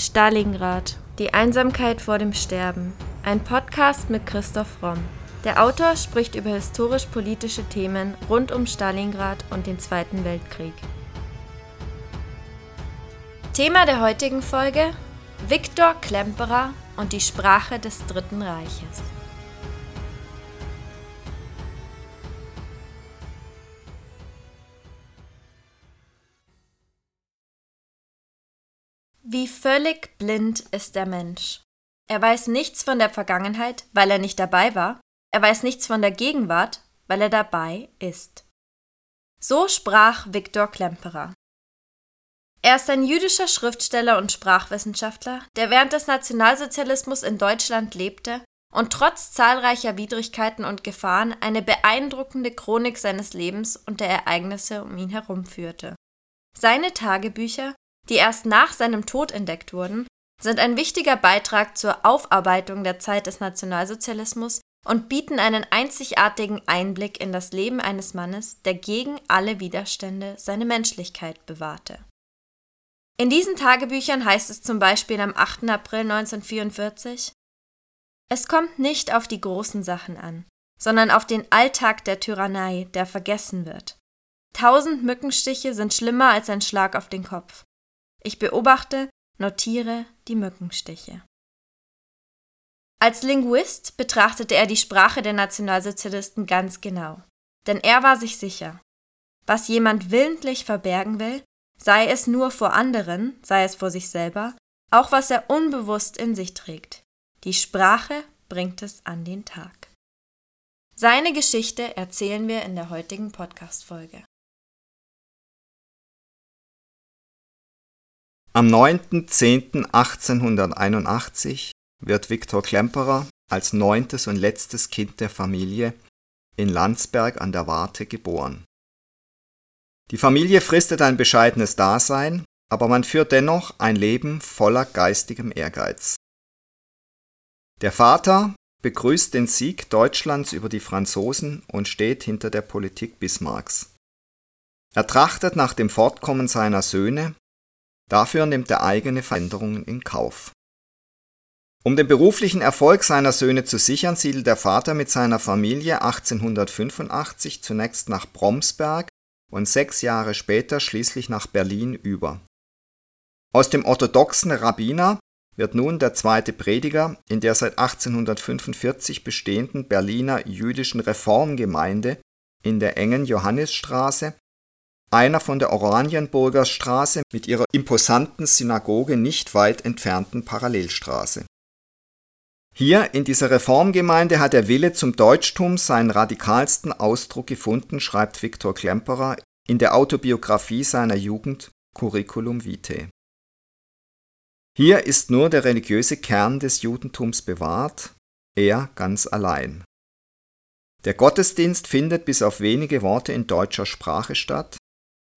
Stalingrad. Die Einsamkeit vor dem Sterben. Ein Podcast mit Christoph Romm. Der Autor spricht über historisch-politische Themen rund um Stalingrad und den Zweiten Weltkrieg. Thema der heutigen Folge: Viktor Klemperer und die Sprache des Dritten Reiches. Wie völlig blind ist der Mensch. Er weiß nichts von der Vergangenheit, weil er nicht dabei war. Er weiß nichts von der Gegenwart, weil er dabei ist. So sprach Viktor Klemperer. Er ist ein jüdischer Schriftsteller und Sprachwissenschaftler, der während des Nationalsozialismus in Deutschland lebte und trotz zahlreicher Widrigkeiten und Gefahren eine beeindruckende Chronik seines Lebens und der Ereignisse um ihn herum führte. Seine Tagebücher die erst nach seinem Tod entdeckt wurden, sind ein wichtiger Beitrag zur Aufarbeitung der Zeit des Nationalsozialismus und bieten einen einzigartigen Einblick in das Leben eines Mannes, der gegen alle Widerstände seine Menschlichkeit bewahrte. In diesen Tagebüchern heißt es zum Beispiel am 8. April 1944 Es kommt nicht auf die großen Sachen an, sondern auf den Alltag der Tyrannei, der vergessen wird. Tausend Mückenstiche sind schlimmer als ein Schlag auf den Kopf. Ich beobachte, notiere die Mückenstiche. Als Linguist betrachtete er die Sprache der Nationalsozialisten ganz genau. Denn er war sich sicher, was jemand willentlich verbergen will, sei es nur vor anderen, sei es vor sich selber, auch was er unbewusst in sich trägt. Die Sprache bringt es an den Tag. Seine Geschichte erzählen wir in der heutigen Podcast-Folge. Am 9.10.1881 wird Viktor Klemperer als neuntes und letztes Kind der Familie in Landsberg an der Warte geboren. Die Familie fristet ein bescheidenes Dasein, aber man führt dennoch ein Leben voller geistigem Ehrgeiz. Der Vater begrüßt den Sieg Deutschlands über die Franzosen und steht hinter der Politik Bismarcks. Er trachtet nach dem Fortkommen seiner Söhne Dafür nimmt er eigene Veränderungen in Kauf. Um den beruflichen Erfolg seiner Söhne zu sichern, siedelt der Vater mit seiner Familie 1885 zunächst nach Bromsberg und sechs Jahre später schließlich nach Berlin über. Aus dem orthodoxen Rabbiner wird nun der zweite Prediger in der seit 1845 bestehenden Berliner jüdischen Reformgemeinde in der engen Johannisstraße einer von der Oranienburger Straße mit ihrer imposanten Synagoge nicht weit entfernten Parallelstraße. Hier in dieser Reformgemeinde hat der Wille zum Deutschtum seinen radikalsten Ausdruck gefunden, schreibt Viktor Klemperer in der Autobiografie seiner Jugend Curriculum Vitae. Hier ist nur der religiöse Kern des Judentums bewahrt, er ganz allein. Der Gottesdienst findet bis auf wenige Worte in deutscher Sprache statt,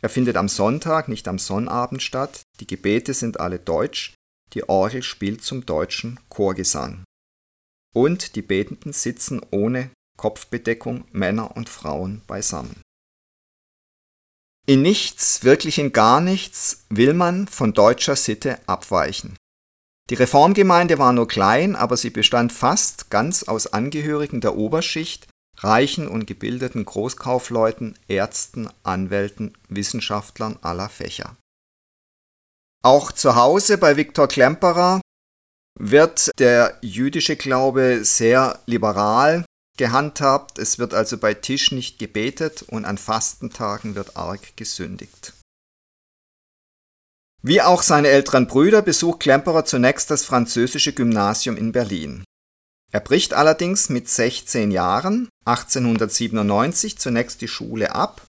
er findet am Sonntag, nicht am Sonnabend statt. Die Gebete sind alle deutsch. Die Orgel spielt zum deutschen Chorgesang. Und die Betenden sitzen ohne Kopfbedeckung Männer und Frauen beisammen. In nichts, wirklich in gar nichts, will man von deutscher Sitte abweichen. Die Reformgemeinde war nur klein, aber sie bestand fast ganz aus Angehörigen der Oberschicht, reichen und gebildeten Großkaufleuten, Ärzten, Anwälten, Wissenschaftlern aller Fächer. Auch zu Hause bei Viktor Klemperer wird der jüdische Glaube sehr liberal gehandhabt, es wird also bei Tisch nicht gebetet und an Fastentagen wird arg gesündigt. Wie auch seine älteren Brüder besucht Klemperer zunächst das französische Gymnasium in Berlin. Er bricht allerdings mit 16 Jahren 1897 zunächst die Schule ab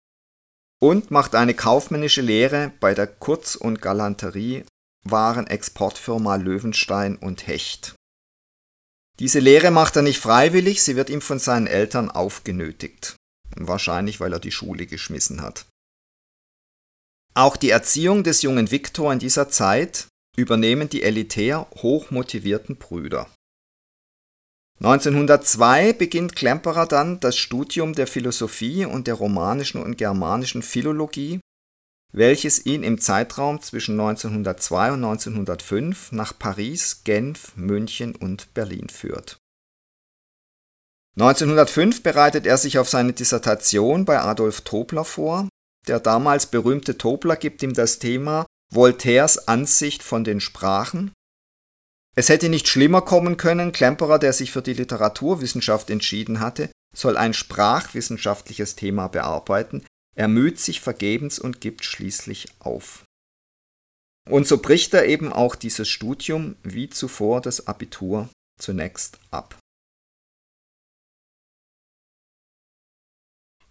und macht eine kaufmännische Lehre bei der Kurz- und Galanterie-Warenexportfirma Löwenstein und Hecht. Diese Lehre macht er nicht freiwillig, sie wird ihm von seinen Eltern aufgenötigt. Wahrscheinlich, weil er die Schule geschmissen hat. Auch die Erziehung des jungen Viktor in dieser Zeit übernehmen die elitär hochmotivierten Brüder. 1902 beginnt Klemperer dann das Studium der Philosophie und der romanischen und germanischen Philologie, welches ihn im Zeitraum zwischen 1902 und 1905 nach Paris, Genf, München und Berlin führt. 1905 bereitet er sich auf seine Dissertation bei Adolf Tobler vor. Der damals berühmte Tobler gibt ihm das Thema Voltaires Ansicht von den Sprachen. Es hätte nicht schlimmer kommen können, Klemperer, der sich für die Literaturwissenschaft entschieden hatte, soll ein sprachwissenschaftliches Thema bearbeiten, er müht sich vergebens und gibt schließlich auf. Und so bricht er eben auch dieses Studium wie zuvor das Abitur zunächst ab.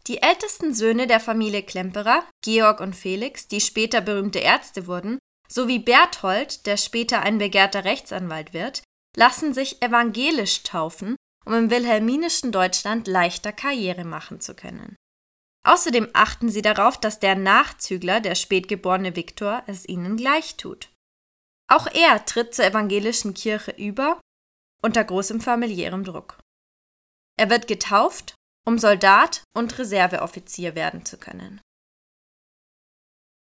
Die ältesten Söhne der Familie Klemperer, Georg und Felix, die später berühmte Ärzte wurden, sowie Berthold, der später ein begehrter Rechtsanwalt wird, lassen sich evangelisch taufen, um im wilhelminischen Deutschland leichter Karriere machen zu können. Außerdem achten sie darauf, dass der Nachzügler, der spätgeborene Viktor, es ihnen gleich tut. Auch er tritt zur evangelischen Kirche über, unter großem familiärem Druck. Er wird getauft, um Soldat und Reserveoffizier werden zu können.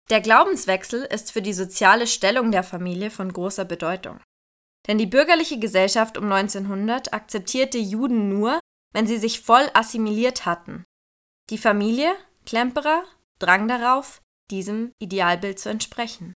Der Glaubenswechsel ist für die soziale Stellung der Familie von großer Bedeutung. Denn die bürgerliche Gesellschaft um 1900 akzeptierte Juden nur, wenn sie sich voll assimiliert hatten die Familie Klemperer drang darauf, diesem Idealbild zu entsprechen.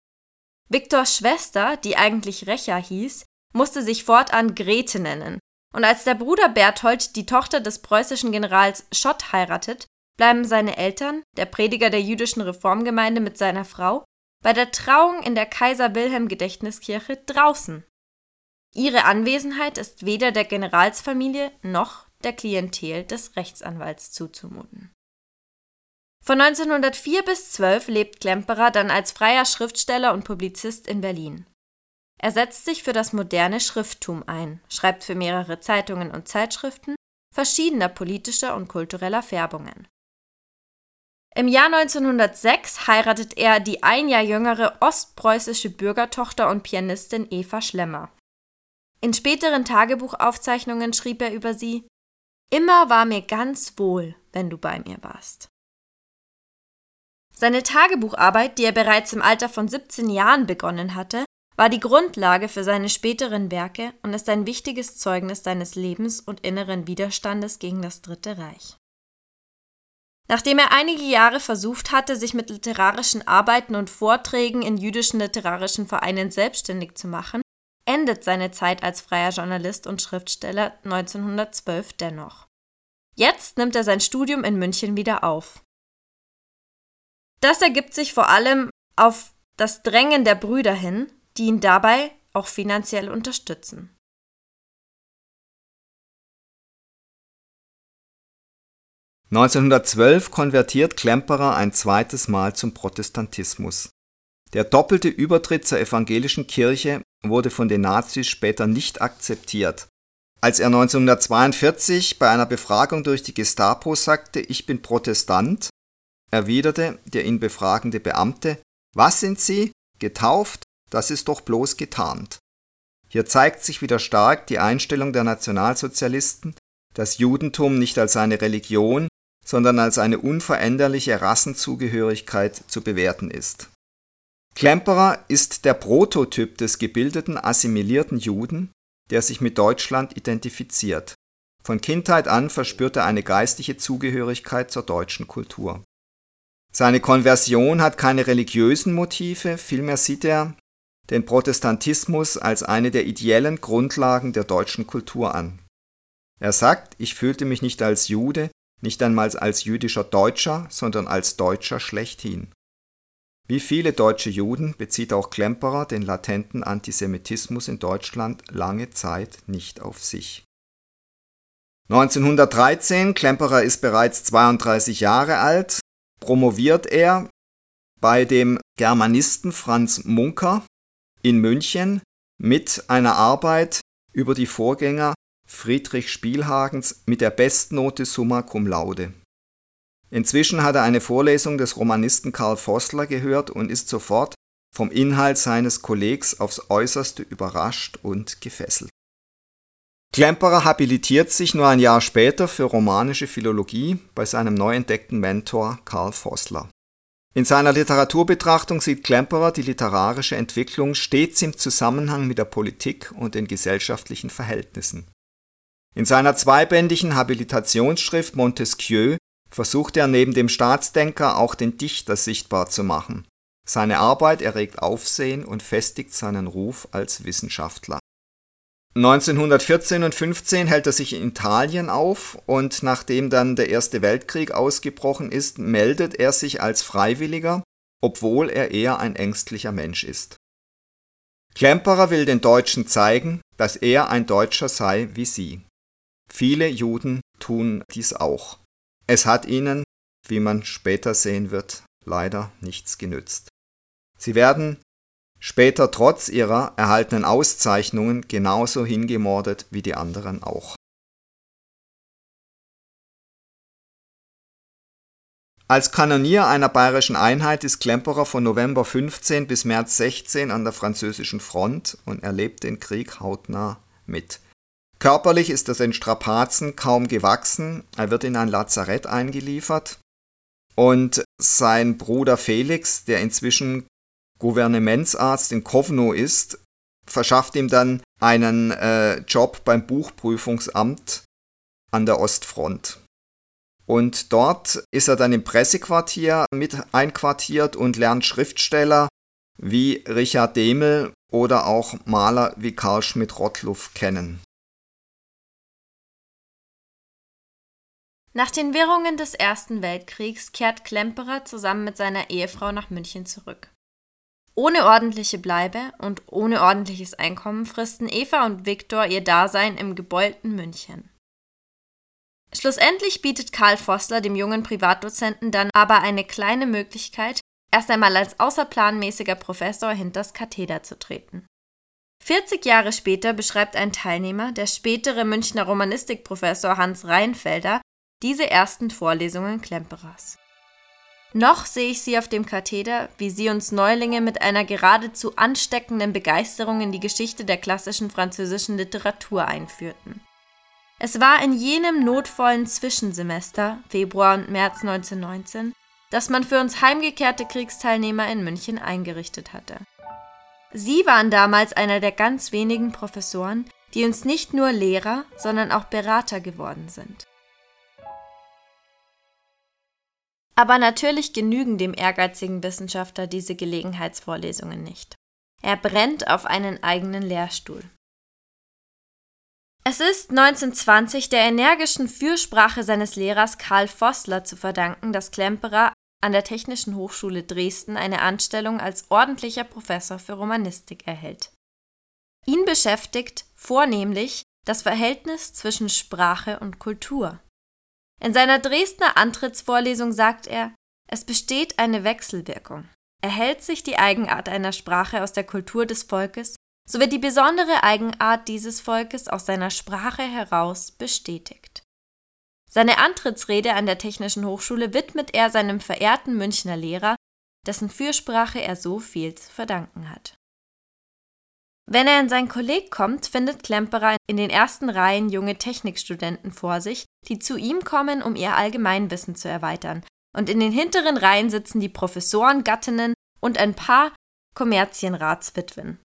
Viktors Schwester, die eigentlich Recha hieß, musste sich fortan Grete nennen, und als der Bruder Berthold die Tochter des preußischen Generals Schott heiratet, bleiben seine Eltern, der Prediger der jüdischen Reformgemeinde mit seiner Frau, bei der Trauung in der Kaiser Wilhelm Gedächtniskirche draußen. Ihre Anwesenheit ist weder der Generalsfamilie noch der Klientel des Rechtsanwalts zuzumuten. Von 1904 bis 12 lebt Klemperer dann als freier Schriftsteller und Publizist in Berlin. Er setzt sich für das moderne Schrifttum ein, schreibt für mehrere Zeitungen und Zeitschriften verschiedener politischer und kultureller Färbungen. Im Jahr 1906 heiratet er die ein Jahr jüngere ostpreußische Bürgertochter und Pianistin Eva Schlemmer. In späteren Tagebuchaufzeichnungen schrieb er über sie Immer war mir ganz wohl, wenn du bei mir warst. Seine Tagebucharbeit, die er bereits im Alter von 17 Jahren begonnen hatte, war die Grundlage für seine späteren Werke und ist ein wichtiges Zeugnis seines Lebens und inneren Widerstandes gegen das Dritte Reich. Nachdem er einige Jahre versucht hatte, sich mit literarischen Arbeiten und Vorträgen in jüdischen literarischen Vereinen selbstständig zu machen, endet seine Zeit als freier Journalist und Schriftsteller 1912 dennoch. Jetzt nimmt er sein Studium in München wieder auf. Das ergibt sich vor allem auf das Drängen der Brüder hin, die ihn dabei auch finanziell unterstützen. (1912) konvertiert Klemperer ein zweites Mal zum Protestantismus. Der doppelte Übertritt zur evangelischen Kirche wurde von den Nazis später nicht akzeptiert. Als er 1942 bei einer Befragung durch die Gestapo sagte, ich bin Protestant, erwiderte der ihn befragende Beamte, was sind Sie? Getauft? Das ist doch bloß getarnt. Hier zeigt sich wieder stark die Einstellung der Nationalsozialisten, das Judentum nicht als eine Religion, sondern als eine unveränderliche Rassenzugehörigkeit zu bewerten ist. Klemperer ist der Prototyp des gebildeten, assimilierten Juden, der sich mit Deutschland identifiziert. Von Kindheit an verspürt er eine geistliche Zugehörigkeit zur deutschen Kultur. Seine Konversion hat keine religiösen Motive, vielmehr sieht er den Protestantismus als eine der ideellen Grundlagen der deutschen Kultur an. Er sagt, ich fühlte mich nicht als Jude, nicht einmal als jüdischer Deutscher, sondern als Deutscher schlechthin. Wie viele deutsche Juden bezieht auch Klemperer den latenten Antisemitismus in Deutschland lange Zeit nicht auf sich. 1913, Klemperer ist bereits 32 Jahre alt, promoviert er bei dem Germanisten Franz Munker in München mit einer Arbeit über die Vorgänger Friedrich Spielhagens mit der Bestnote Summa cum laude. Inzwischen hat er eine Vorlesung des Romanisten Karl Vossler gehört und ist sofort vom Inhalt seines Kollegs aufs äußerste überrascht und gefesselt. Klemperer habilitiert sich nur ein Jahr später für romanische Philologie bei seinem neu entdeckten Mentor Karl Vossler. In seiner Literaturbetrachtung sieht Klemperer die literarische Entwicklung stets im Zusammenhang mit der Politik und den gesellschaftlichen Verhältnissen. In seiner zweibändigen Habilitationsschrift Montesquieu versucht er neben dem Staatsdenker auch den Dichter sichtbar zu machen. Seine Arbeit erregt Aufsehen und festigt seinen Ruf als Wissenschaftler 1914 und 15 hält er sich in Italien auf und nachdem dann der Erste Weltkrieg ausgebrochen ist, meldet er sich als Freiwilliger, obwohl er eher ein ängstlicher Mensch ist. Klemperer will den Deutschen zeigen, dass er ein Deutscher sei wie sie. Viele Juden tun dies auch. Es hat ihnen, wie man später sehen wird, leider nichts genützt. Sie werden später trotz ihrer erhaltenen Auszeichnungen genauso hingemordet wie die anderen auch. Als Kanonier einer bayerischen Einheit ist Klemperer von November 15 bis März 16 an der französischen Front und erlebt den Krieg hautnah mit. Körperlich ist er den Strapazen kaum gewachsen, er wird in ein Lazarett eingeliefert und sein Bruder Felix, der inzwischen Gouvernementsarzt in Kovno ist, verschafft ihm dann einen äh, Job beim Buchprüfungsamt an der Ostfront. Und dort ist er dann im Pressequartier mit einquartiert und lernt Schriftsteller wie Richard Demel oder auch Maler wie Karl Schmidt-Rottluff kennen. Nach den Wirrungen des Ersten Weltkriegs kehrt Klemperer zusammen mit seiner Ehefrau nach München zurück. Ohne ordentliche Bleibe und ohne ordentliches Einkommen fristen Eva und Viktor ihr Dasein im gebeulten München. Schlussendlich bietet Karl Vossler dem jungen Privatdozenten dann aber eine kleine Möglichkeit, erst einmal als außerplanmäßiger Professor hinters Katheder zu treten. 40 Jahre später beschreibt ein Teilnehmer, der spätere Münchner Romanistikprofessor Hans Reinfelder, diese ersten Vorlesungen Klemperers. Noch sehe ich sie auf dem Katheder, wie sie uns Neulinge mit einer geradezu ansteckenden Begeisterung in die Geschichte der klassischen französischen Literatur einführten. Es war in jenem notvollen Zwischensemester, Februar und März 1919, das man für uns heimgekehrte Kriegsteilnehmer in München eingerichtet hatte. Sie waren damals einer der ganz wenigen Professoren, die uns nicht nur Lehrer, sondern auch Berater geworden sind. Aber natürlich genügen dem ehrgeizigen Wissenschaftler diese Gelegenheitsvorlesungen nicht. Er brennt auf einen eigenen Lehrstuhl. Es ist 1920 der energischen Fürsprache seines Lehrers Karl Vossler zu verdanken, dass Klemperer an der Technischen Hochschule Dresden eine Anstellung als ordentlicher Professor für Romanistik erhält. Ihn beschäftigt vornehmlich das Verhältnis zwischen Sprache und Kultur. In seiner Dresdner Antrittsvorlesung sagt er, es besteht eine Wechselwirkung. Erhält sich die Eigenart einer Sprache aus der Kultur des Volkes, so wird die besondere Eigenart dieses Volkes aus seiner Sprache heraus bestätigt. Seine Antrittsrede an der Technischen Hochschule widmet er seinem verehrten Münchner Lehrer, dessen Fürsprache er so viel zu verdanken hat. Wenn er in sein Kolleg kommt, findet Klemperer in den ersten Reihen junge Technikstudenten vor sich, die zu ihm kommen, um ihr Allgemeinwissen zu erweitern. Und in den hinteren Reihen sitzen die Professoren, Gattinnen und ein paar Kommerzienratswitwen.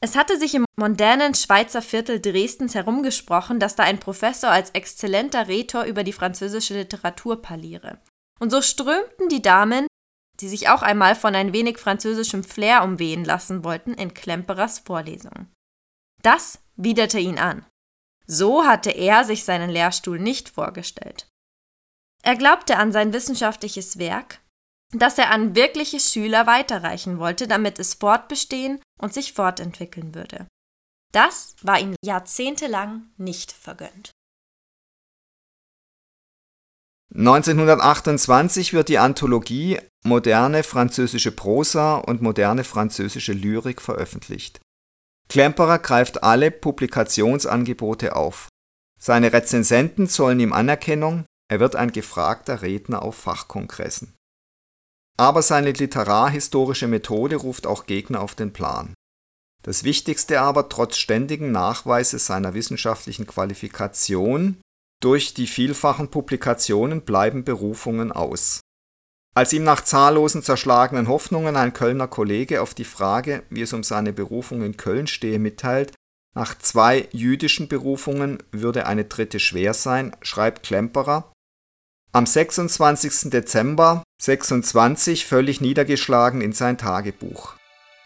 Es hatte sich im modernen Schweizer Viertel Dresdens herumgesprochen, dass da ein Professor als exzellenter Rhetor über die französische Literatur parliere. Und so strömten die Damen die sich auch einmal von ein wenig französischem Flair umwehen lassen wollten, in Klemperers Vorlesung. Das widerte ihn an. So hatte er sich seinen Lehrstuhl nicht vorgestellt. Er glaubte an sein wissenschaftliches Werk, das er an wirkliche Schüler weiterreichen wollte, damit es fortbestehen und sich fortentwickeln würde. Das war ihm jahrzehntelang nicht vergönnt. 1928 wird die Anthologie Moderne französische Prosa und moderne französische Lyrik veröffentlicht. Klemperer greift alle Publikationsangebote auf. Seine Rezensenten zollen ihm Anerkennung, er wird ein gefragter Redner auf Fachkongressen. Aber seine literarhistorische Methode ruft auch Gegner auf den Plan. Das Wichtigste aber, trotz ständigen Nachweises seiner wissenschaftlichen Qualifikation durch die vielfachen Publikationen bleiben Berufungen aus Als ihm nach zahllosen zerschlagenen Hoffnungen ein Kölner Kollege auf die Frage, wie es um seine Berufung in Köln stehe, mitteilt, nach zwei jüdischen Berufungen würde eine dritte schwer sein, schreibt Klemperer. Am 26. Dezember 26 völlig niedergeschlagen in sein Tagebuch.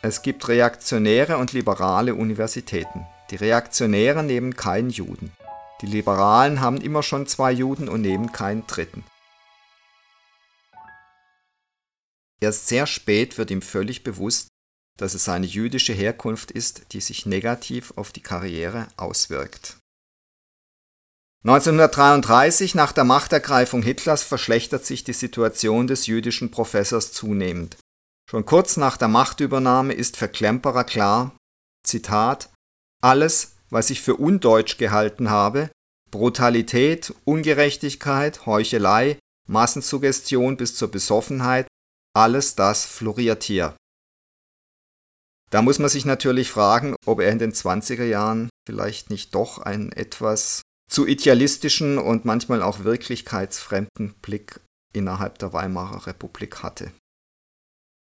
Es gibt reaktionäre und liberale Universitäten. Die Reaktionären nehmen keinen Juden. Die Liberalen haben immer schon zwei Juden und nehmen keinen dritten. Erst sehr spät wird ihm völlig bewusst, dass es seine jüdische Herkunft ist, die sich negativ auf die Karriere auswirkt. 1933, nach der Machtergreifung Hitlers, verschlechtert sich die Situation des jüdischen Professors zunehmend. Schon kurz nach der Machtübernahme ist für Klemperer klar, Zitat, alles, was ich für undeutsch gehalten habe, Brutalität, Ungerechtigkeit, Heuchelei, Massensuggestion bis zur Besoffenheit, alles das floriert hier. Da muss man sich natürlich fragen, ob er in den 20er Jahren vielleicht nicht doch einen etwas zu idealistischen und manchmal auch wirklichkeitsfremden Blick innerhalb der Weimarer Republik hatte.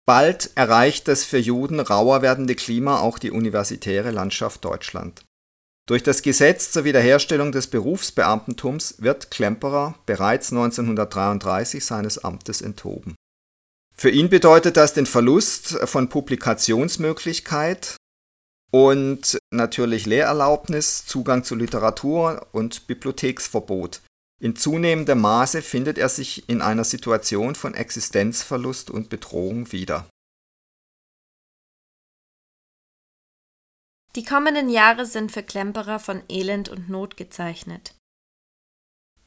Bald erreicht das für Juden rauer werdende Klima auch die universitäre Landschaft Deutschland. Durch das Gesetz zur Wiederherstellung des Berufsbeamtentums wird Klemperer bereits 1933 seines Amtes enthoben. Für ihn bedeutet das den Verlust von Publikationsmöglichkeit und natürlich Lehrerlaubnis, Zugang zu Literatur und Bibliotheksverbot. In zunehmendem Maße findet er sich in einer Situation von Existenzverlust und Bedrohung wieder. Die kommenden Jahre sind für Klemperer von Elend und Not gezeichnet.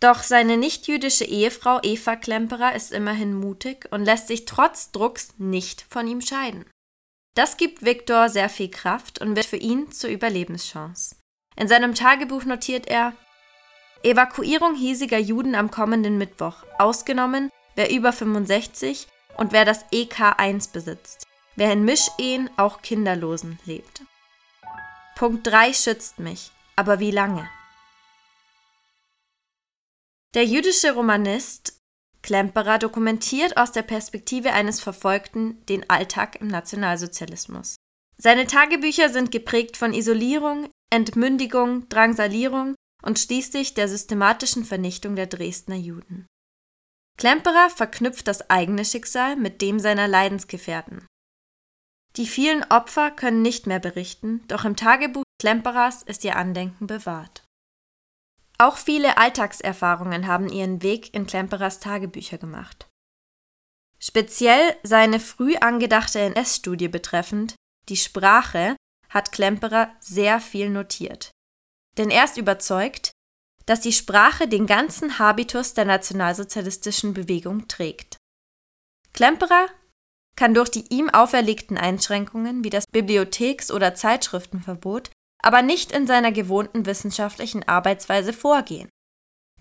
Doch seine nichtjüdische Ehefrau Eva Klemperer ist immerhin mutig und lässt sich trotz Drucks nicht von ihm scheiden. Das gibt Viktor sehr viel Kraft und wird für ihn zur Überlebenschance. In seinem Tagebuch notiert er Evakuierung hiesiger Juden am kommenden Mittwoch, ausgenommen wer über 65 und wer das EK1 besitzt, wer in Mischehen auch Kinderlosen lebt. Punkt 3 schützt mich, aber wie lange? Der jüdische Romanist Klemperer dokumentiert aus der Perspektive eines Verfolgten den Alltag im Nationalsozialismus. Seine Tagebücher sind geprägt von Isolierung, Entmündigung, Drangsalierung und schließlich der systematischen Vernichtung der Dresdner Juden. Klemperer verknüpft das eigene Schicksal mit dem seiner Leidensgefährten. Die vielen Opfer können nicht mehr berichten, doch im Tagebuch Klemperers ist ihr Andenken bewahrt. Auch viele Alltagserfahrungen haben ihren Weg in Klemperers Tagebücher gemacht. Speziell seine früh angedachte NS-Studie betreffend, die Sprache, hat Klemperer sehr viel notiert. Denn er ist überzeugt, dass die Sprache den ganzen Habitus der nationalsozialistischen Bewegung trägt. Klemperer kann durch die ihm auferlegten Einschränkungen wie das Bibliotheks- oder Zeitschriftenverbot aber nicht in seiner gewohnten wissenschaftlichen Arbeitsweise vorgehen.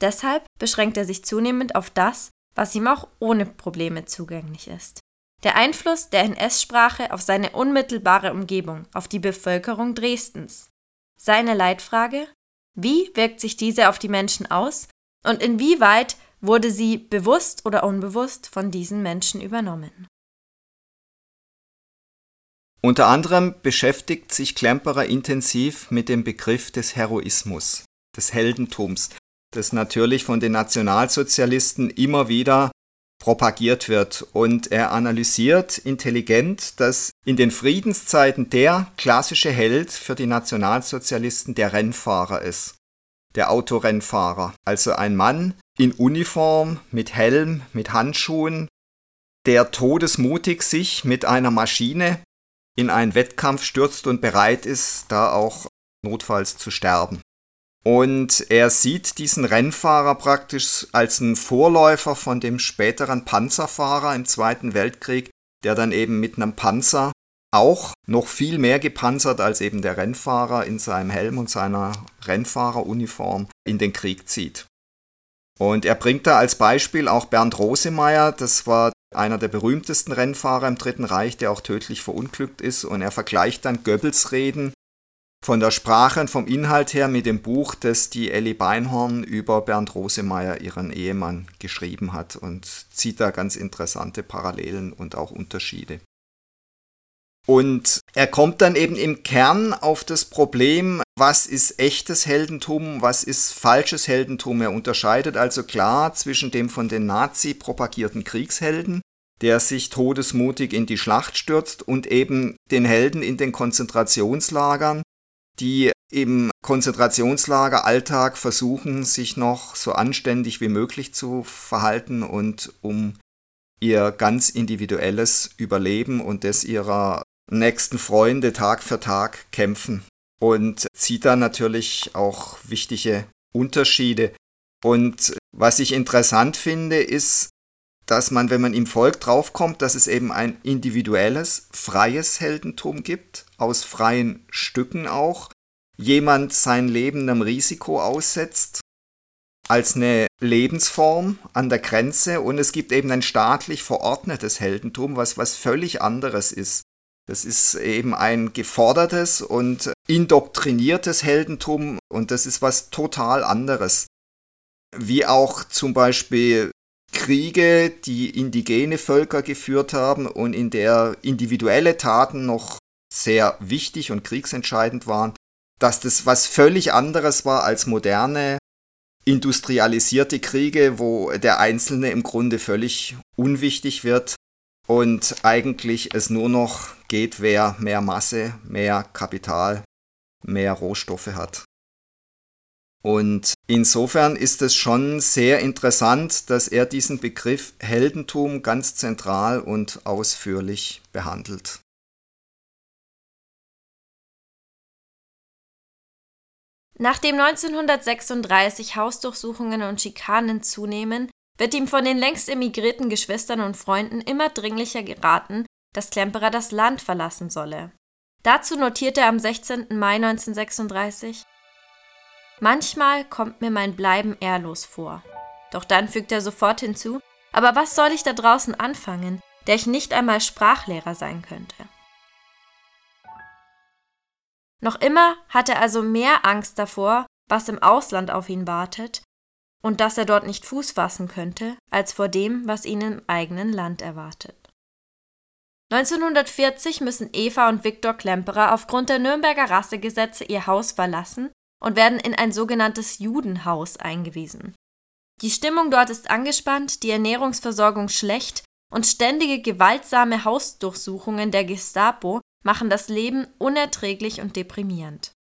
Deshalb beschränkt er sich zunehmend auf das, was ihm auch ohne Probleme zugänglich ist. Der Einfluss der NS-Sprache auf seine unmittelbare Umgebung, auf die Bevölkerung Dresdens. Seine Leitfrage, wie wirkt sich diese auf die Menschen aus und inwieweit wurde sie bewusst oder unbewusst von diesen Menschen übernommen? Unter anderem beschäftigt sich Klemperer intensiv mit dem Begriff des Heroismus, des Heldentums, das natürlich von den Nationalsozialisten immer wieder propagiert wird. Und er analysiert intelligent, dass in den Friedenszeiten der klassische Held für die Nationalsozialisten der Rennfahrer ist. Der Autorennfahrer. Also ein Mann in Uniform, mit Helm, mit Handschuhen, der todesmutig sich mit einer Maschine in einen Wettkampf stürzt und bereit ist, da auch notfalls zu sterben. Und er sieht diesen Rennfahrer praktisch als einen Vorläufer von dem späteren Panzerfahrer im Zweiten Weltkrieg, der dann eben mit einem Panzer auch noch viel mehr gepanzert als eben der Rennfahrer in seinem Helm und seiner Rennfahreruniform in den Krieg zieht. Und er bringt da als Beispiel auch Bernd Rosemeyer, das war einer der berühmtesten Rennfahrer im Dritten Reich, der auch tödlich verunglückt ist. Und er vergleicht dann Goebbels Reden von der Sprache und vom Inhalt her mit dem Buch, das die Ellie Beinhorn über Bernd Rosemeyer, ihren Ehemann, geschrieben hat und zieht da ganz interessante Parallelen und auch Unterschiede. Und er kommt dann eben im Kern auf das Problem, was ist echtes Heldentum, was ist falsches Heldentum. Er unterscheidet also klar zwischen dem von den Nazi propagierten Kriegshelden, der sich todesmutig in die Schlacht stürzt, und eben den Helden in den Konzentrationslagern, die im Konzentrationslager Alltag versuchen, sich noch so anständig wie möglich zu verhalten und um ihr ganz individuelles Überleben und das ihrer nächsten Freunde Tag für Tag kämpfen und zieht da natürlich auch wichtige Unterschiede. Und was ich interessant finde, ist, dass man, wenn man ihm folgt, draufkommt, dass es eben ein individuelles, freies Heldentum gibt, aus freien Stücken auch. Jemand sein Leben einem Risiko aussetzt, als eine Lebensform an der Grenze und es gibt eben ein staatlich verordnetes Heldentum, was was völlig anderes ist. Das ist eben ein gefordertes und indoktriniertes Heldentum und das ist was total anderes. Wie auch zum Beispiel Kriege, die indigene Völker geführt haben und in der individuelle Taten noch sehr wichtig und kriegsentscheidend waren, dass das was völlig anderes war als moderne industrialisierte Kriege, wo der Einzelne im Grunde völlig unwichtig wird und eigentlich es nur noch geht, wer mehr Masse, mehr Kapital, mehr Rohstoffe hat. Und insofern ist es schon sehr interessant, dass er diesen Begriff Heldentum ganz zentral und ausführlich behandelt. Nachdem 1936 Hausdurchsuchungen und Schikanen zunehmen, wird ihm von den längst emigrierten Geschwistern und Freunden immer dringlicher geraten, dass Klemperer das Land verlassen solle. Dazu notierte er am 16. Mai 1936 Manchmal kommt mir mein Bleiben ehrlos vor. Doch dann fügt er sofort hinzu, aber was soll ich da draußen anfangen, der ich nicht einmal Sprachlehrer sein könnte? Noch immer hat er also mehr Angst davor, was im Ausland auf ihn wartet, und dass er dort nicht Fuß fassen könnte, als vor dem, was ihn im eigenen Land erwartet. 1940 müssen Eva und Viktor Klemperer aufgrund der Nürnberger Rassegesetze ihr Haus verlassen und werden in ein sogenanntes Judenhaus eingewiesen. Die Stimmung dort ist angespannt, die Ernährungsversorgung schlecht und ständige gewaltsame Hausdurchsuchungen der Gestapo machen das Leben unerträglich und deprimierend.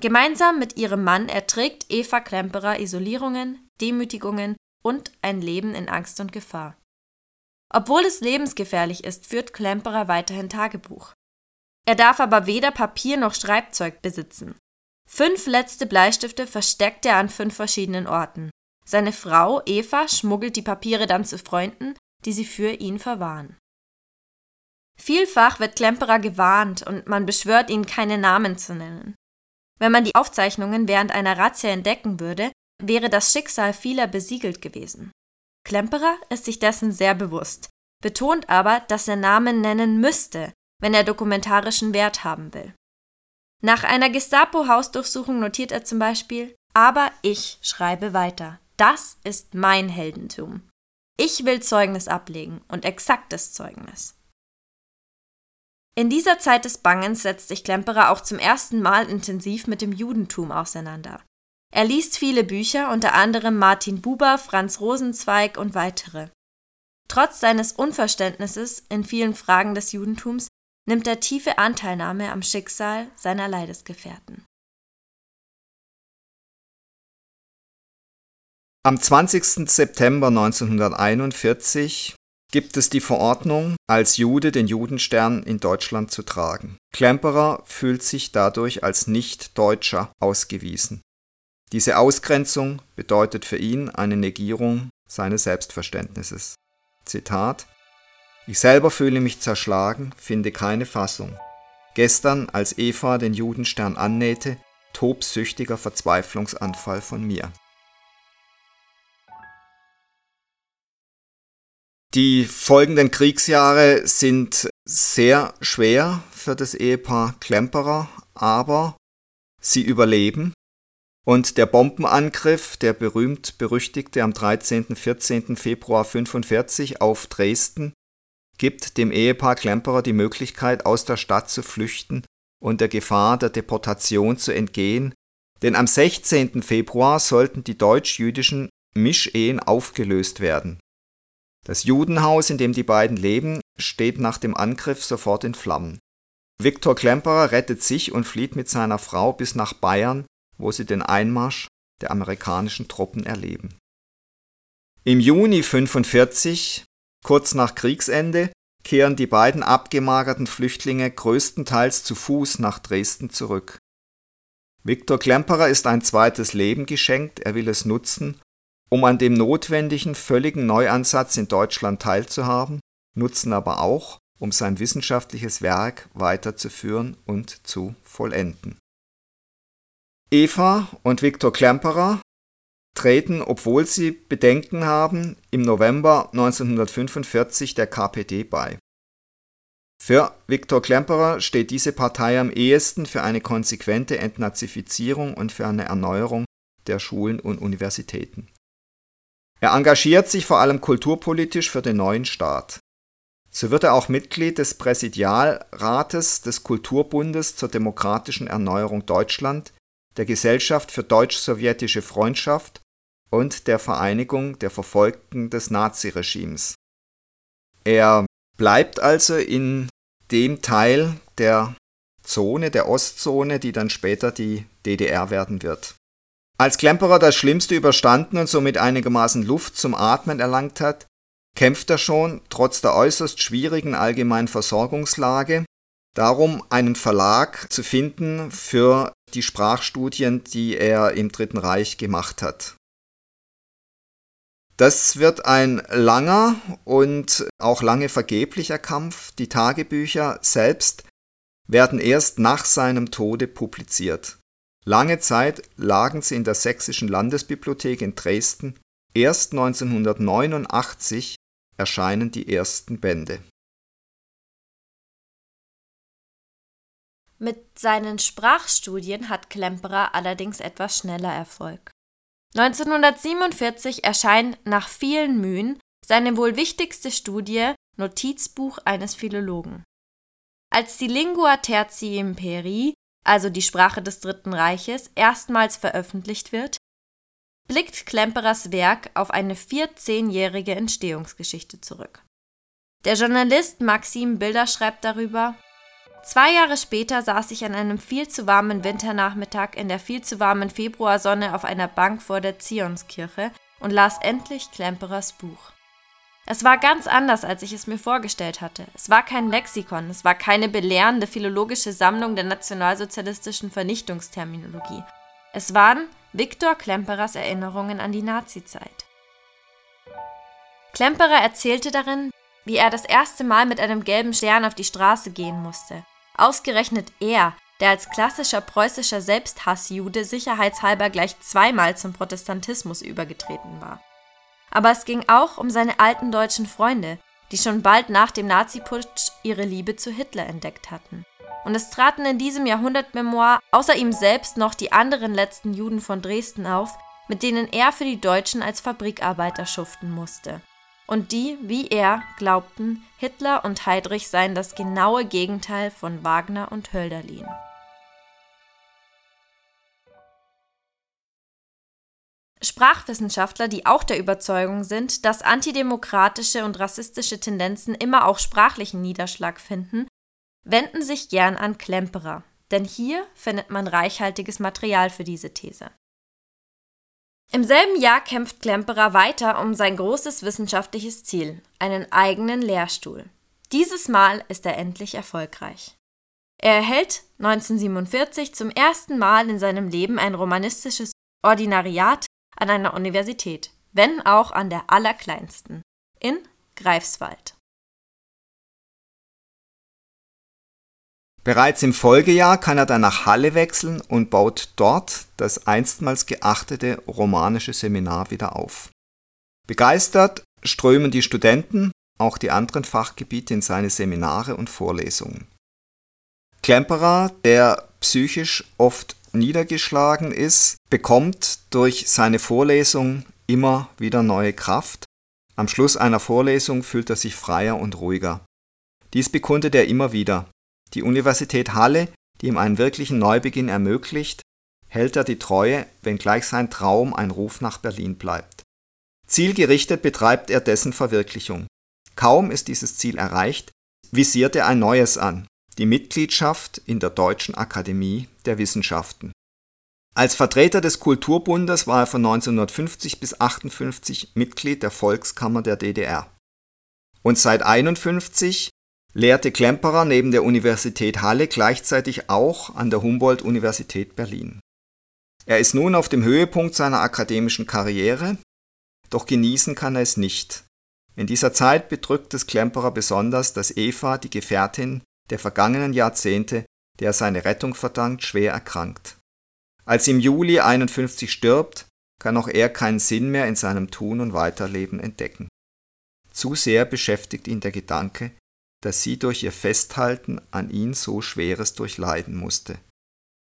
Gemeinsam mit ihrem Mann erträgt Eva Klemperer Isolierungen, Demütigungen und ein Leben in Angst und Gefahr. Obwohl es lebensgefährlich ist, führt Klemperer weiterhin Tagebuch. Er darf aber weder Papier noch Schreibzeug besitzen. Fünf letzte Bleistifte versteckt er an fünf verschiedenen Orten. Seine Frau Eva schmuggelt die Papiere dann zu Freunden, die sie für ihn verwahren. Vielfach wird Klemperer gewarnt und man beschwört ihn, keine Namen zu nennen. Wenn man die Aufzeichnungen während einer Razzia entdecken würde, wäre das Schicksal vieler besiegelt gewesen. Klemperer ist sich dessen sehr bewusst, betont aber, dass er Namen nennen müsste, wenn er dokumentarischen Wert haben will. Nach einer Gestapo-Hausdurchsuchung notiert er zum Beispiel, aber ich schreibe weiter. Das ist mein Heldentum. Ich will Zeugnis ablegen und exaktes Zeugnis. In dieser Zeit des Bangens setzt sich Klemperer auch zum ersten Mal intensiv mit dem Judentum auseinander. Er liest viele Bücher, unter anderem Martin Buber, Franz Rosenzweig und weitere. Trotz seines Unverständnisses in vielen Fragen des Judentums nimmt er tiefe Anteilnahme am Schicksal seiner Leidesgefährten. Am 20. September 1941 gibt es die Verordnung, als Jude den Judenstern in Deutschland zu tragen. Klemperer fühlt sich dadurch als Nicht-Deutscher ausgewiesen. Diese Ausgrenzung bedeutet für ihn eine Negierung seines Selbstverständnisses. Zitat ich selber fühle mich zerschlagen, finde keine Fassung. Gestern, als Eva den Judenstern annähte, tobsüchtiger Verzweiflungsanfall von mir. Die folgenden Kriegsjahre sind sehr schwer für das Ehepaar Klemperer, aber Sie überleben und der Bombenangriff, der berühmt-berüchtigte am 13. 14. Februar 45 auf Dresden, gibt dem Ehepaar Klemperer die Möglichkeit, aus der Stadt zu flüchten und der Gefahr der Deportation zu entgehen, denn am 16. Februar sollten die deutsch-jüdischen Mischehen aufgelöst werden. Das Judenhaus, in dem die beiden leben, steht nach dem Angriff sofort in Flammen. Viktor Klemperer rettet sich und flieht mit seiner Frau bis nach Bayern, wo sie den Einmarsch der amerikanischen Truppen erleben. Im Juni 1945, kurz nach Kriegsende, kehren die beiden abgemagerten Flüchtlinge größtenteils zu Fuß nach Dresden zurück. Viktor Klemperer ist ein zweites Leben geschenkt, er will es nutzen, um an dem notwendigen völligen Neuansatz in Deutschland teilzuhaben, nutzen aber auch, um sein wissenschaftliches Werk weiterzuführen und zu vollenden. Eva und Viktor Klemperer treten, obwohl sie Bedenken haben, im November 1945 der KPD bei. Für Viktor Klemperer steht diese Partei am ehesten für eine konsequente Entnazifizierung und für eine Erneuerung der Schulen und Universitäten. Er engagiert sich vor allem kulturpolitisch für den neuen Staat. So wird er auch Mitglied des Präsidialrates des Kulturbundes zur demokratischen Erneuerung Deutschland, der Gesellschaft für deutsch-sowjetische Freundschaft und der Vereinigung der Verfolgten des Naziregimes. Er bleibt also in dem Teil der Zone, der Ostzone, die dann später die DDR werden wird. Als Klemperer das Schlimmste überstanden und somit einigermaßen Luft zum Atmen erlangt hat, kämpft er schon, trotz der äußerst schwierigen allgemeinen Versorgungslage, darum, einen Verlag zu finden für die Sprachstudien, die er im Dritten Reich gemacht hat. Das wird ein langer und auch lange vergeblicher Kampf. Die Tagebücher selbst werden erst nach seinem Tode publiziert. Lange Zeit lagen sie in der Sächsischen Landesbibliothek in Dresden. Erst 1989 erscheinen die ersten Bände. Mit seinen Sprachstudien hat Klemperer allerdings etwas schneller Erfolg. 1947 erscheint nach vielen Mühen seine wohl wichtigste Studie Notizbuch eines Philologen. Als die Lingua Tertii Imperii, also die Sprache des Dritten Reiches, erstmals veröffentlicht wird, blickt Klemperers Werk auf eine 14-jährige Entstehungsgeschichte zurück. Der Journalist Maxim Bilder schreibt darüber, Zwei Jahre später saß ich an einem viel zu warmen Winternachmittag in der viel zu warmen Februarsonne auf einer Bank vor der Zionskirche und las endlich Klemperers Buch. Es war ganz anders, als ich es mir vorgestellt hatte. Es war kein Lexikon, es war keine belehrende philologische Sammlung der nationalsozialistischen Vernichtungsterminologie. Es waren Viktor Klemperers Erinnerungen an die Nazizeit. Klemperer erzählte darin, wie er das erste Mal mit einem gelben Stern auf die Straße gehen musste. Ausgerechnet er, der als klassischer preußischer Selbsthassjude sicherheitshalber gleich zweimal zum Protestantismus übergetreten war. Aber es ging auch um seine alten deutschen Freunde, die schon bald nach dem Naziputsch ihre Liebe zu Hitler entdeckt hatten. Und es traten in diesem Jahrhundertmemoir außer ihm selbst noch die anderen letzten Juden von Dresden auf, mit denen er für die Deutschen als Fabrikarbeiter schuften musste und die, wie er, glaubten, Hitler und Heydrich seien das genaue Gegenteil von Wagner und Hölderlin. Sprachwissenschaftler, die auch der Überzeugung sind, dass antidemokratische und rassistische Tendenzen immer auch sprachlichen Niederschlag finden, wenden sich gern an Klemperer, denn hier findet man reichhaltiges Material für diese These. Im selben Jahr kämpft Klemperer weiter um sein großes wissenschaftliches Ziel, einen eigenen Lehrstuhl. Dieses Mal ist er endlich erfolgreich. Er erhält 1947 zum ersten Mal in seinem Leben ein romanistisches Ordinariat an einer Universität, wenn auch an der allerkleinsten, in Greifswald. Bereits im Folgejahr kann er dann nach Halle wechseln und baut dort das einstmals geachtete romanische Seminar wieder auf. Begeistert strömen die Studenten, auch die anderen Fachgebiete, in seine Seminare und Vorlesungen. Klemperer, der psychisch oft niedergeschlagen ist, bekommt durch seine Vorlesung immer wieder neue Kraft. Am Schluss einer Vorlesung fühlt er sich freier und ruhiger. Dies bekundet er immer wieder. Die Universität Halle, die ihm einen wirklichen Neubeginn ermöglicht, hält er die Treue, wenngleich sein Traum ein Ruf nach Berlin bleibt. Zielgerichtet betreibt er dessen Verwirklichung. Kaum ist dieses Ziel erreicht, visiert er ein neues an, die Mitgliedschaft in der Deutschen Akademie der Wissenschaften. Als Vertreter des Kulturbundes war er von 1950 bis 1958 Mitglied der Volkskammer der DDR. Und seit 1951 lehrte Klemperer neben der Universität Halle gleichzeitig auch an der Humboldt-Universität Berlin. Er ist nun auf dem Höhepunkt seiner akademischen Karriere, doch genießen kann er es nicht. In dieser Zeit bedrückt es Klemperer besonders, dass Eva, die Gefährtin der vergangenen Jahrzehnte, der er seine Rettung verdankt, schwer erkrankt. Als im Juli 51 stirbt, kann auch er keinen Sinn mehr in seinem Tun und Weiterleben entdecken. Zu sehr beschäftigt ihn der Gedanke, dass sie durch ihr Festhalten an ihn so Schweres durchleiden musste.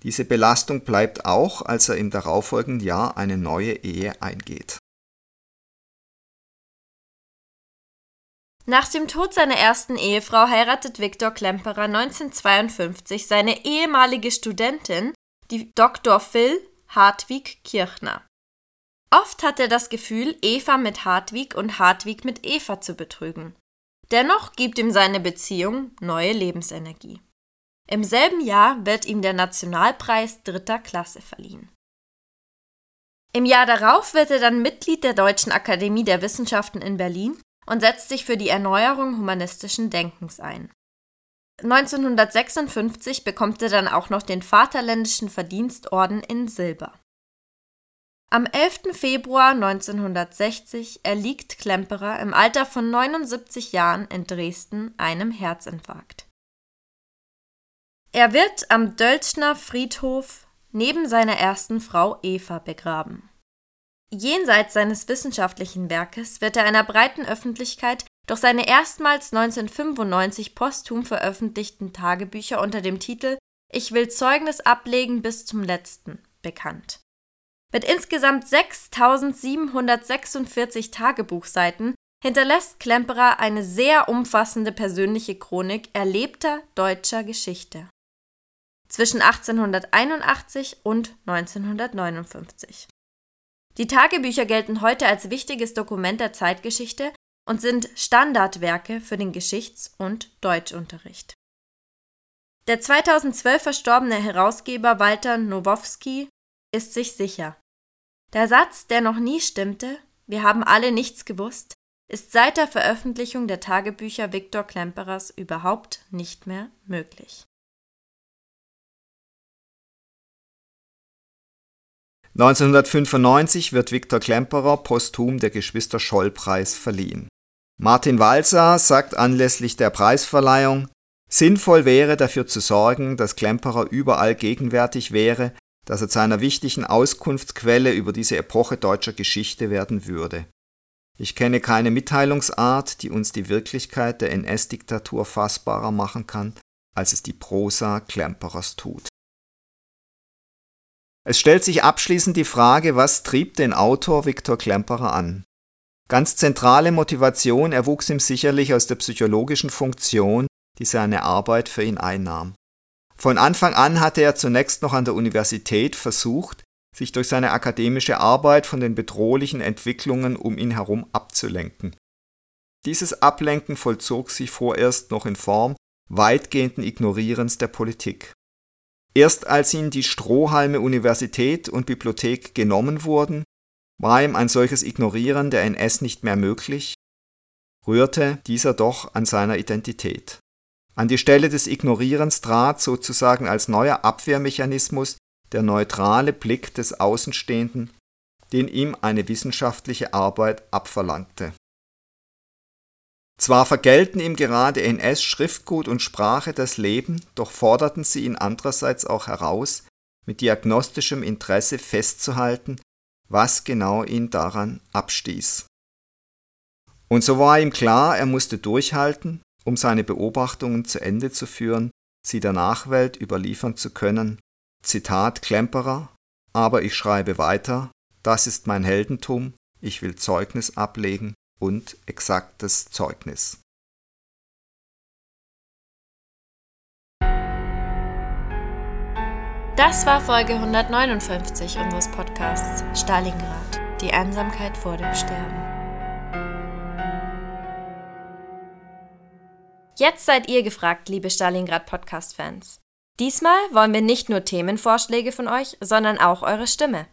Diese Belastung bleibt auch, als er im darauffolgenden Jahr eine neue Ehe eingeht. Nach dem Tod seiner ersten Ehefrau heiratet Viktor Klemperer 1952 seine ehemalige Studentin, die Dr. Phil Hartwig Kirchner. Oft hat er das Gefühl, Eva mit Hartwig und Hartwig mit Eva zu betrügen. Dennoch gibt ihm seine Beziehung neue Lebensenergie. Im selben Jahr wird ihm der Nationalpreis dritter Klasse verliehen. Im Jahr darauf wird er dann Mitglied der Deutschen Akademie der Wissenschaften in Berlin und setzt sich für die Erneuerung humanistischen Denkens ein. 1956 bekommt er dann auch noch den Vaterländischen Verdienstorden in Silber. Am 11. Februar 1960 erliegt Klemperer im Alter von 79 Jahren in Dresden einem Herzinfarkt. Er wird am Dölzschner Friedhof neben seiner ersten Frau Eva begraben. Jenseits seines wissenschaftlichen Werkes wird er einer breiten Öffentlichkeit durch seine erstmals 1995 posthum veröffentlichten Tagebücher unter dem Titel Ich will Zeugnis ablegen bis zum letzten bekannt. Mit insgesamt 6746 Tagebuchseiten hinterlässt Klemperer eine sehr umfassende persönliche Chronik erlebter deutscher Geschichte. Zwischen 1881 und 1959. Die Tagebücher gelten heute als wichtiges Dokument der Zeitgeschichte und sind Standardwerke für den Geschichts- und Deutschunterricht. Der 2012 verstorbene Herausgeber Walter Nowowski ist sich sicher. Der Satz, der noch nie stimmte, wir haben alle nichts gewusst, ist seit der Veröffentlichung der Tagebücher Viktor Klemperers überhaupt nicht mehr möglich. 1995 wird Viktor Klemperer posthum der Geschwister-Scholl-Preis verliehen. Martin Walser sagt anlässlich der Preisverleihung, sinnvoll wäre dafür zu sorgen, dass Klemperer überall gegenwärtig wäre, dass er zu einer wichtigen Auskunftsquelle über diese Epoche deutscher Geschichte werden würde. Ich kenne keine Mitteilungsart, die uns die Wirklichkeit der NS-Diktatur fassbarer machen kann, als es die Prosa Klemperers tut. Es stellt sich abschließend die Frage, was trieb den Autor Viktor Klemperer an? Ganz zentrale Motivation erwuchs ihm sicherlich aus der psychologischen Funktion, die seine Arbeit für ihn einnahm. Von Anfang an hatte er zunächst noch an der Universität versucht, sich durch seine akademische Arbeit von den bedrohlichen Entwicklungen um ihn herum abzulenken. Dieses Ablenken vollzog sich vorerst noch in Form weitgehenden Ignorierens der Politik. Erst als ihm die Strohhalme Universität und Bibliothek genommen wurden, war ihm ein solches Ignorieren der NS nicht mehr möglich, rührte dieser doch an seiner Identität. An die Stelle des Ignorierens trat sozusagen als neuer Abwehrmechanismus der neutrale Blick des Außenstehenden, den ihm eine wissenschaftliche Arbeit abverlangte. Zwar vergelten ihm gerade NS Schriftgut und Sprache das Leben, doch forderten sie ihn andererseits auch heraus, mit diagnostischem Interesse festzuhalten, was genau ihn daran abstieß. Und so war ihm klar, er musste durchhalten, um seine Beobachtungen zu Ende zu führen, sie der Nachwelt überliefern zu können, Zitat Klemperer, aber ich schreibe weiter, das ist mein Heldentum, ich will Zeugnis ablegen und exaktes Zeugnis. Das war Folge 159 unseres Podcasts Stalingrad, die Einsamkeit vor dem Sterben. Jetzt seid ihr gefragt, liebe Stalingrad Podcast-Fans. Diesmal wollen wir nicht nur Themenvorschläge von euch, sondern auch eure Stimme.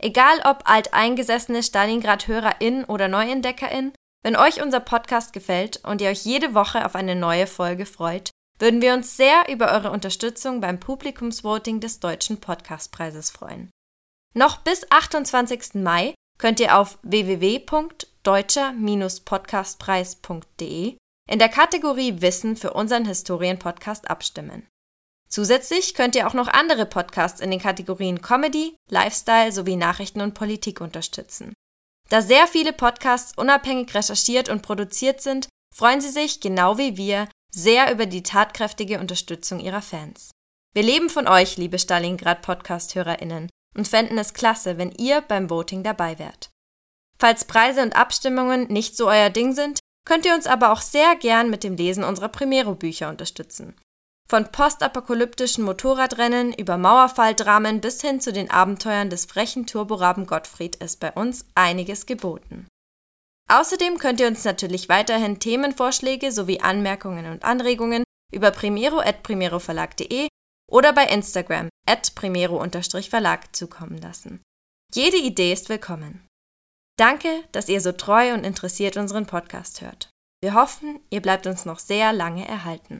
Egal ob alteingesessene Stalingrad-HörerInnen oder NeuentdeckerInnen, wenn euch unser Podcast gefällt und ihr euch jede Woche auf eine neue Folge freut, würden wir uns sehr über eure Unterstützung beim Publikumsvoting des Deutschen Podcastpreises freuen. Noch bis 28. Mai könnt ihr auf www.deutscher-podcastpreis.de in der Kategorie Wissen für unseren Historienpodcast abstimmen. Zusätzlich könnt ihr auch noch andere Podcasts in den Kategorien Comedy, Lifestyle sowie Nachrichten und Politik unterstützen. Da sehr viele Podcasts unabhängig recherchiert und produziert sind, freuen sie sich, genau wie wir, sehr über die tatkräftige Unterstützung ihrer Fans. Wir leben von euch, liebe Stalingrad Podcast-HörerInnen, und fänden es klasse, wenn ihr beim Voting dabei wärt. Falls Preise und Abstimmungen nicht so euer Ding sind, könnt ihr uns aber auch sehr gern mit dem Lesen unserer Primero-Bücher unterstützen. Von postapokalyptischen Motorradrennen über Mauerfalldramen bis hin zu den Abenteuern des frechen Turboraben Gottfried ist bei uns einiges geboten. Außerdem könnt ihr uns natürlich weiterhin Themenvorschläge sowie Anmerkungen und Anregungen über primero.primeroverlag.de oder bei Instagram at primero-verlag zukommen lassen. Jede Idee ist willkommen. Danke, dass ihr so treu und interessiert unseren Podcast hört. Wir hoffen, ihr bleibt uns noch sehr lange erhalten.